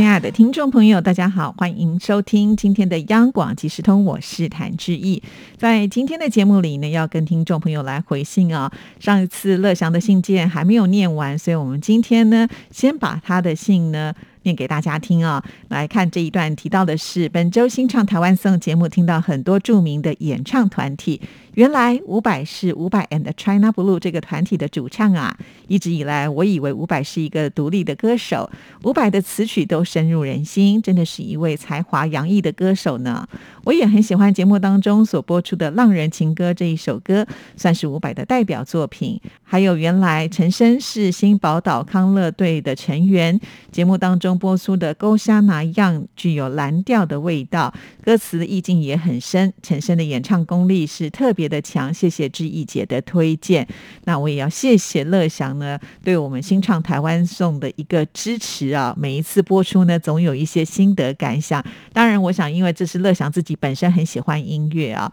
亲爱的听众朋友，大家好，欢迎收听今天的央广即时通，我是谭志毅。在今天的节目里呢，要跟听众朋友来回信啊。上一次乐祥的信件还没有念完，所以我们今天呢，先把他的信呢。念给大家听啊！来看这一段，提到的是本周新唱台湾颂节目，听到很多著名的演唱团体。原来伍佰是伍佰 and China Blue 这个团体的主唱啊！一直以来，我以为伍佰是一个独立的歌手。伍佰的词曲都深入人心，真的是一位才华洋溢的歌手呢。我也很喜欢节目当中所播出的《浪人情歌》这一首歌，算是伍佰的代表作品。还有原来陈升是新宝岛康乐队的成员，节目当中。播出的《勾虾拿样》具有蓝调的味道，歌词意境也很深。陈升的演唱功力是特别别的强，谢谢志毅姐的推荐。那我也要谢谢乐祥呢，对我们新唱台湾颂的一个支持啊！每一次播出呢，总有一些心得感想。当然，我想因为这是乐祥自己本身很喜欢音乐啊，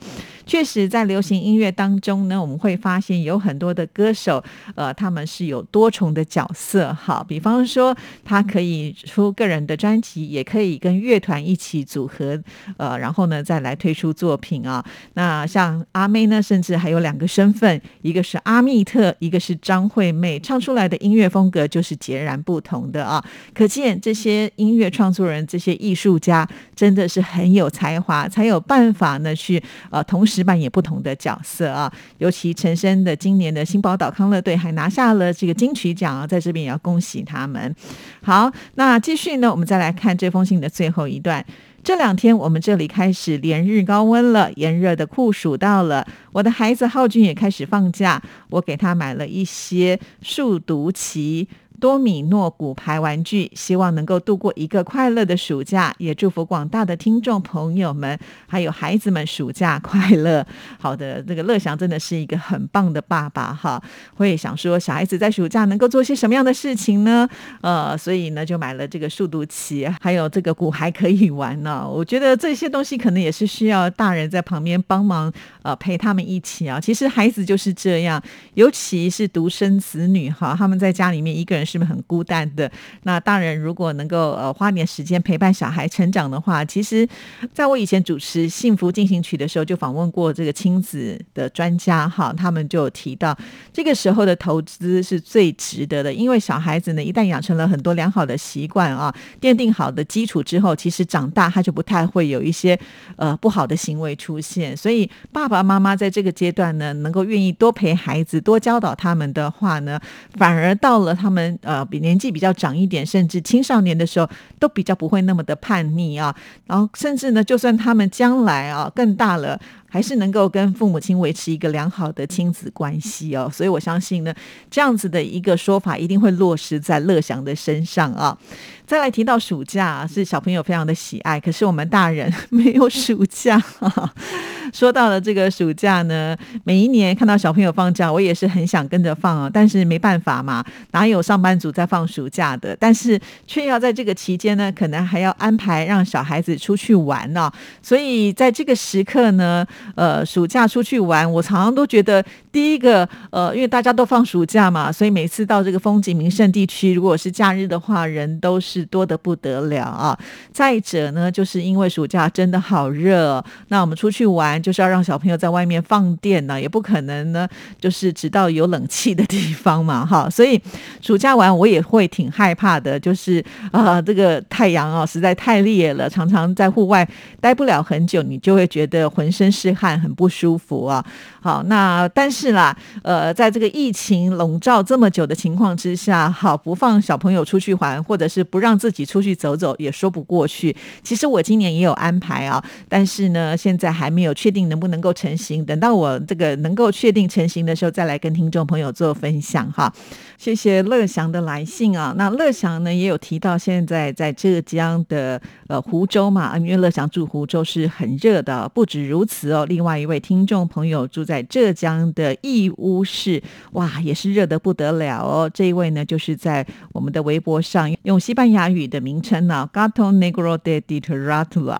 确实在流行音乐当中呢，我们会发现有很多的歌手，呃，他们是有多重的角色。好，比方说他可以。出个人的专辑，也可以跟乐团一起组合，呃，然后呢再来推出作品啊。那像阿妹呢，甚至还有两个身份，一个是阿密特，一个是张惠妹，唱出来的音乐风格就是截然不同的啊。可见这些音乐创作人、这些艺术家真的是很有才华，才有办法呢去呃同时扮演不同的角色啊。尤其陈升的今年的新宝岛康乐队还拿下了这个金曲奖啊，在这边也要恭喜他们。好，那。继续呢，我们再来看这封信的最后一段。这两天我们这里开始连日高温了，炎热的酷暑到了。我的孩子浩俊也开始放假，我给他买了一些数独棋。多米诺骨牌玩具，希望能够度过一个快乐的暑假，也祝福广大的听众朋友们还有孩子们暑假快乐。好的，这个乐祥真的是一个很棒的爸爸哈，会想说小孩子在暑假能够做些什么样的事情呢？呃，所以呢就买了这个数独棋，还有这个骨还可以玩呢。我觉得这些东西可能也是需要大人在旁边帮忙，呃，陪他们一起啊。其实孩子就是这样，尤其是独生子女哈，他们在家里面一个人。是不是很孤单的？那大人如果能够呃花点时间陪伴小孩成长的话，其实在我以前主持《幸福进行曲》的时候，就访问过这个亲子的专家哈，他们就提到这个时候的投资是最值得的，因为小孩子呢一旦养成了很多良好的习惯啊，奠定好的基础之后，其实长大他就不太会有一些呃不好的行为出现。所以爸爸妈妈在这个阶段呢，能够愿意多陪孩子、多教导他们的话呢，反而到了他们。呃，比年纪比较长一点，甚至青少年的时候，都比较不会那么的叛逆啊。然后，甚至呢，就算他们将来啊更大了。还是能够跟父母亲维持一个良好的亲子关系哦，所以我相信呢，这样子的一个说法一定会落实在乐祥的身上啊。再来提到暑假是小朋友非常的喜爱，可是我们大人没有暑假。说到了这个暑假呢，每一年看到小朋友放假，我也是很想跟着放啊，但是没办法嘛，哪有上班族在放暑假的？但是却要在这个期间呢，可能还要安排让小孩子出去玩呢，所以在这个时刻呢。呃，暑假出去玩，我常常都觉得，第一个，呃，因为大家都放暑假嘛，所以每次到这个风景名胜地区，如果是假日的话，人都是多得不得了啊。再者呢，就是因为暑假真的好热，那我们出去玩就是要让小朋友在外面放电呢，也不可能呢，就是直到有冷气的地方嘛，哈。所以暑假玩我也会挺害怕的，就是啊，这个太阳啊实在太烈了，常常在户外待不了很久，你就会觉得浑身是。汗很不舒服啊，好，那但是啦，呃，在这个疫情笼罩这么久的情况之下，好不放小朋友出去玩，或者是不让自己出去走走，也说不过去。其实我今年也有安排啊，但是呢，现在还没有确定能不能够成型。等到我这个能够确定成型的时候，再来跟听众朋友做分享哈。谢谢乐祥的来信啊。那乐祥呢也有提到，现在在浙江的呃湖州嘛，因为乐祥住湖州是很热的。不止如此，另外一位听众朋友住在浙江的义乌市，哇，也是热得不得了哦。这一位呢，就是在我们的微博上用西班牙语的名称呢，Gato Negro de Ditratula，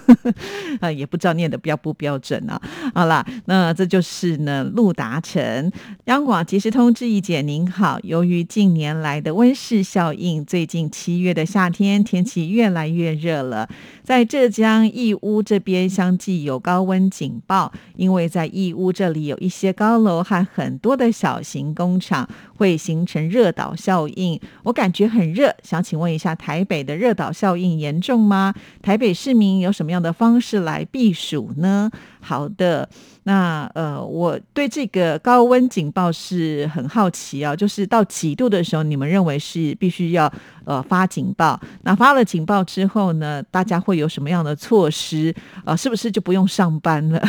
啊，也不知道念的标不标准啊。好啦，那这就是呢，陆达成，央广及时通知意姐您好。由于近年来的温室效应，最近七月的夏天天气越来越热了。在浙江义乌这边，相继有高温警报，因为在义乌这里有一些高楼和很多的小型工厂，会形成热岛效应。我感觉很热，想请问一下，台北的热岛效应严重吗？台北市民有什么样的方式来避暑呢？好的，那呃，我对这个高温警报是很好奇啊，就是到几度的时候，你们认为是必须要呃发警报？那发了警报之后呢，大家会有什么样的措施呃？是不是就不用上班了？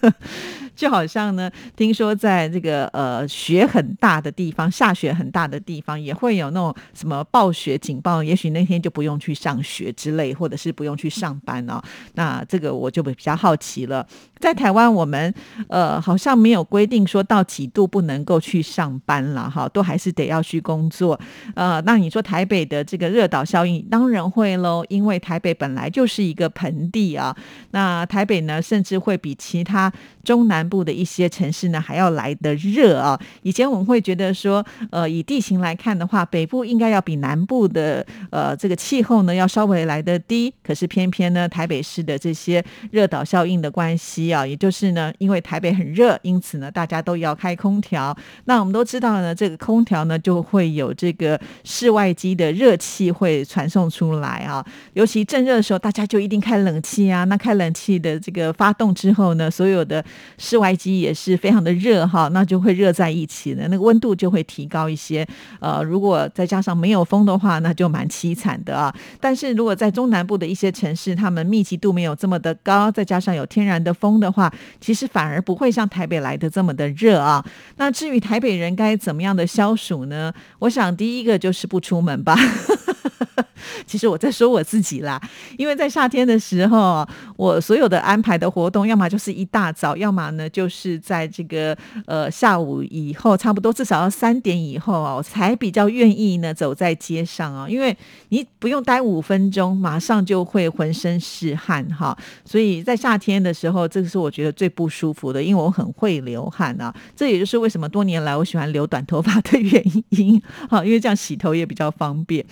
就好像呢，听说在这个呃雪很大的地方，下雪很大的地方，也会有那种什么暴雪警报，也许那天就不用去上学之类，或者是不用去上班哦。那这个我就比较好奇了。在台湾，我们呃好像没有规定说到几度不能够去上班了哈，都还是得要去工作。呃，那你说台北的这个热岛效应，当然会喽，因为台北本来就是一个盆地啊。那台北呢，甚至会比其他中南南部的一些城市呢还要来的热啊。以前我们会觉得说，呃，以地形来看的话，北部应该要比南部的呃这个气候呢要稍微来的低，可是偏偏呢，台北市的这些热岛效应的关系。啊，也就是呢，因为台北很热，因此呢，大家都要开空调。那我们都知道呢，这个空调呢，就会有这个室外机的热气会传送出来啊。尤其正热的时候，大家就一定开冷气啊。那开冷气的这个发动之后呢，所有的室外机也是非常的热哈，那就会热在一起的，那个温度就会提高一些。呃，如果再加上没有风的话，那就蛮凄惨的啊。但是如果在中南部的一些城市，他们密集度没有这么的高，再加上有天然的风。的话，其实反而不会像台北来的这么的热啊。那至于台北人该怎么样的消暑呢？我想第一个就是不出门吧。其实我在说我自己啦，因为在夏天的时候，我所有的安排的活动，要么就是一大早，要么呢就是在这个呃下午以后，差不多至少要三点以后啊，我才比较愿意呢走在街上啊，因为你不用待五分钟，马上就会浑身是汗哈。所以在夏天的时候，这个是我觉得最不舒服的，因为我很会流汗啊。这也就是为什么多年来我喜欢留短头发的原因哈，因为这样洗头也比较方便。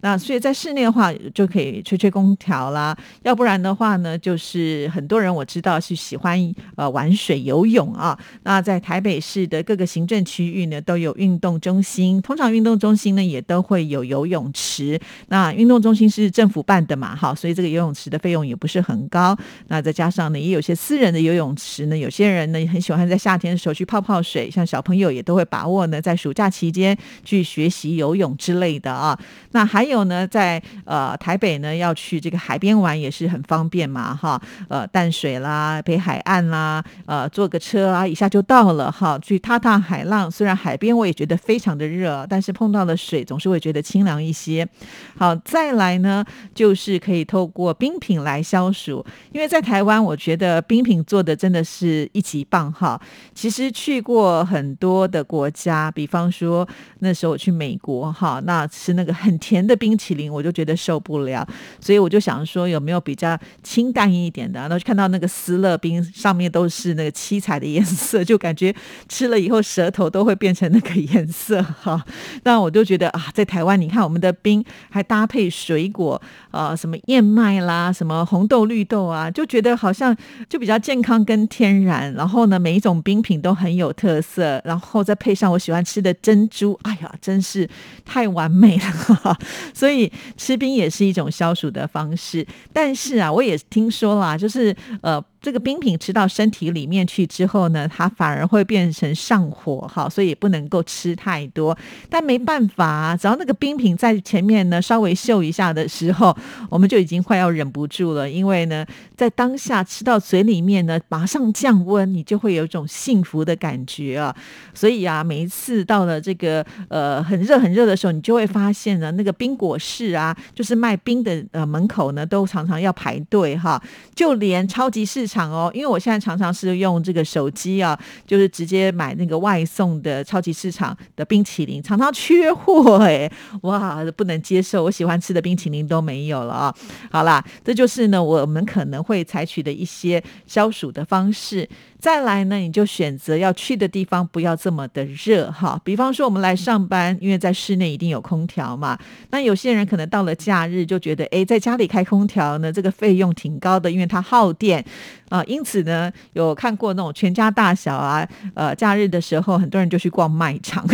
那所以在室内的话，就可以吹吹空调啦。要不然的话呢，就是很多人我知道是喜欢呃玩水游泳啊。那在台北市的各个行政区域呢，都有运动中心。通常运动中心呢，也都会有游泳池。那运动中心是政府办的嘛，哈，所以这个游泳池的费用也不是很高。那再加上呢，也有些私人的游泳池呢，有些人呢也很喜欢在夏天的时候去泡泡水。像小朋友也都会把握呢，在暑假期间去学习游泳之类的啊。那还有呢，在呃台北呢要去这个海边玩也是很方便嘛，哈，呃淡水啦、北海岸啦，呃坐个车啊一下就到了哈，去踏踏海浪。虽然海边我也觉得非常的热，但是碰到了水总是会觉得清凉一些。好，再来呢就是可以透过冰品来消暑，因为在台湾我觉得冰品做的真的是一级棒哈。其实去过很多的国家，比方说那时候我去美国哈，那吃那个很。甜的冰冰淇淋我就觉得受不了，所以我就想说有没有比较清淡一点的？然后看到那个斯乐冰上面都是那个七彩的颜色，就感觉吃了以后舌头都会变成那个颜色哈。那我就觉得啊，在台湾你看我们的冰还搭配水果啊，什么燕麦啦，什么红豆、绿豆啊，就觉得好像就比较健康跟天然。然后呢，每一种冰品都很有特色，然后再配上我喜欢吃的珍珠，哎呀，真是太完美了。所以吃冰也是一种消暑的方式，但是啊，我也听说啦，就是呃。这个冰品吃到身体里面去之后呢，它反而会变成上火哈，所以也不能够吃太多。但没办法，只要那个冰品在前面呢稍微嗅一下的时候，我们就已经快要忍不住了，因为呢，在当下吃到嘴里面呢，马上降温，你就会有一种幸福的感觉啊。所以啊，每一次到了这个呃很热很热的时候，你就会发现呢，那个冰果室啊，就是卖冰的呃门口呢，都常常要排队哈。就连超级市场哦，因为我现在常常是用这个手机啊，就是直接买那个外送的超级市场的冰淇淋，常常缺货哎，哇，不能接受，我喜欢吃的冰淇淋都没有了啊。好啦，这就是呢，我们可能会采取的一些消暑的方式。再来呢，你就选择要去的地方不要这么的热哈。比方说，我们来上班，因为在室内一定有空调嘛。那有些人可能到了假日就觉得，哎，在家里开空调呢，这个费用挺高的，因为它耗电啊。因此呢，有看过那种全家大小啊，呃，假日的时候，很多人就去逛卖场，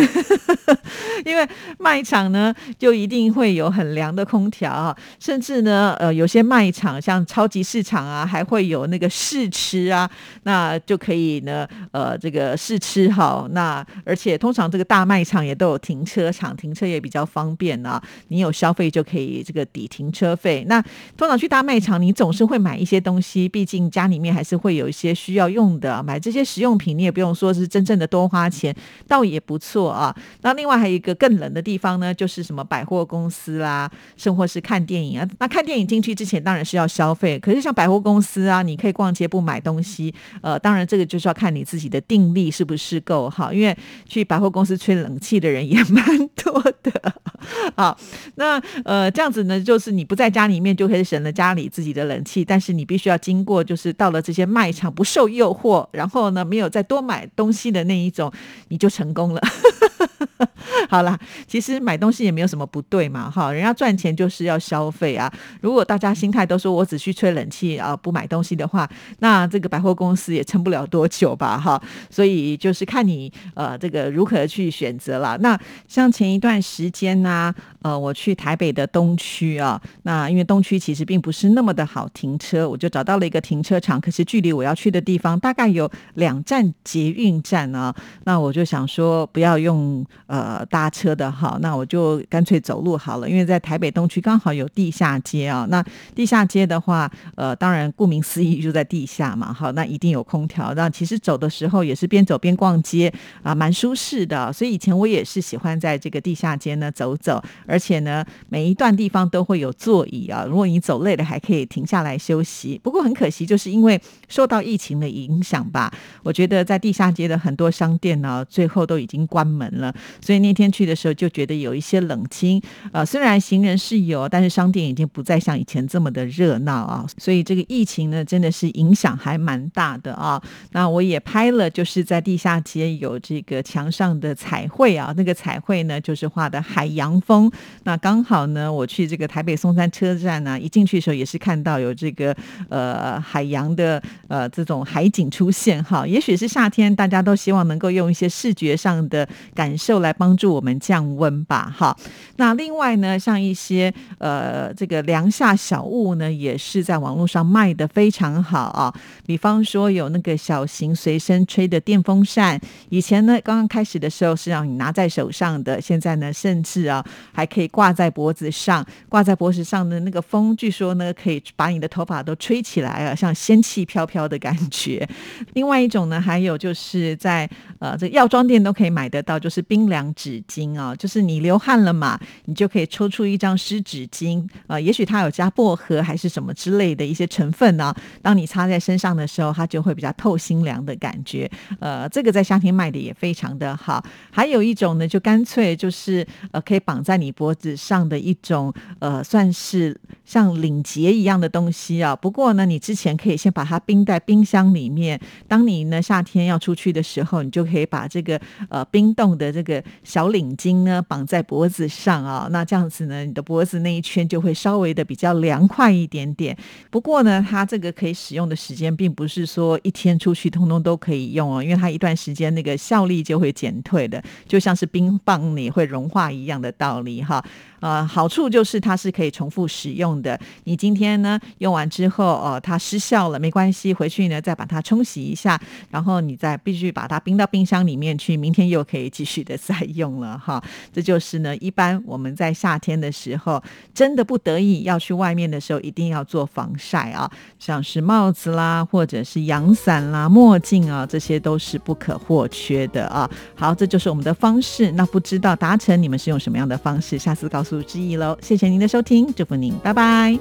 因为卖场呢就一定会有很凉的空调，甚至呢，呃，有些卖场像超级市场啊，还会有那个试吃啊，那就。可以呢，呃，这个试吃哈。那而且通常这个大卖场也都有停车场，停车也比较方便啊。你有消费就可以这个抵停车费。那通常去大卖场，你总是会买一些东西，毕竟家里面还是会有一些需要用的。买这些实用品，你也不用说是真正的多花钱，倒也不错啊。那另外还有一个更冷的地方呢，就是什么百货公司啦，甚或是看电影啊。那看电影进去之前当然是要消费，可是像百货公司啊，你可以逛街不买东西，呃，当然。这个就是要看你自己的定力是不是够好，因为去百货公司吹冷气的人也 蛮多的。好，那呃这样子呢，就是你不在家里面就可以省了家里自己的冷气，但是你必须要经过，就是到了这些卖场不受诱惑，然后呢没有再多买东西的那一种，你就成功了。好啦，其实买东西也没有什么不对嘛，哈，人家赚钱就是要消费啊。如果大家心态都说我只去吹冷气啊，不买东西的话，那这个百货公司也撑不了多久吧，哈。所以就是看你呃这个如何去选择了。那像前一段时间呢，啊呃，我去台北的东区啊，那因为东区其实并不是那么的好停车，我就找到了一个停车场，可是距离我要去的地方大概有两站捷运站啊，那我就想说不要用。呃，搭车的哈，那我就干脆走路好了，因为在台北东区刚好有地下街啊。那地下街的话，呃，当然顾名思义就在地下嘛，好，那一定有空调。那其实走的时候也是边走边逛街啊，蛮舒适的。所以以前我也是喜欢在这个地下街呢走走，而且呢每一段地方都会有座椅啊，如果你走累了还可以停下来休息。不过很可惜，就是因为受到疫情的影响吧，我觉得在地下街的很多商店呢，最后都已经关门了。所以那天去的时候就觉得有一些冷清啊，虽然行人是有，但是商店已经不再像以前这么的热闹啊。所以这个疫情呢，真的是影响还蛮大的啊。那我也拍了，就是在地下街有这个墙上的彩绘啊，那个彩绘呢就是画的海洋风。那刚好呢，我去这个台北松山车站呢，一进去的时候也是看到有这个呃海洋的呃这种海景出现哈。也许是夏天，大家都希望能够用一些视觉上的感受。来帮助我们降温吧，哈。那另外呢，像一些呃这个凉夏小物呢，也是在网络上卖的非常好啊。比方说有那个小型随身吹的电风扇，以前呢刚刚开始的时候是让你拿在手上的，现在呢甚至啊还可以挂在脖子上，挂在脖子上的那个风，据说呢可以把你的头发都吹起来啊，像仙气飘飘的感觉。另外一种呢，还有就是在呃这药妆店都可以买得到，就是冰凉。纸巾啊，就是你流汗了嘛，你就可以抽出一张湿纸巾啊，也许它有加薄荷还是什么之类的一些成分呢。当你擦在身上的时候，它就会比较透心凉的感觉。呃，这个在夏天卖的也非常的好。还有一种呢，就干脆就是呃，可以绑在你脖子上的一种呃，算是像领结一样的东西啊。不过呢，你之前可以先把它冰在冰箱里面，当你呢夏天要出去的时候，你就可以把这个呃冰冻的这个。小领巾呢绑在脖子上啊，那这样子呢，你的脖子那一圈就会稍微的比较凉快一点点。不过呢，它这个可以使用的时间并不是说一天出去通通都可以用哦，因为它一段时间那个效力就会减退的，就像是冰棒你会融化一样的道理哈。呃，好处就是它是可以重复使用的。你今天呢用完之后，哦，它失效了，没关系，回去呢再把它冲洗一下，然后你再必须把它冰到冰箱里面去，明天又可以继续的 再用了哈。这就是呢，一般我们在夏天的时候，真的不得已要去外面的时候，一定要做防晒啊，像是帽子啦，或者是阳伞啦、墨镜啊，这些都是不可或缺的啊。好，这就是我们的方式。那不知道达成你们是用什么样的方式？下次告诉之意喽。谢谢您的收听，祝福您，拜拜。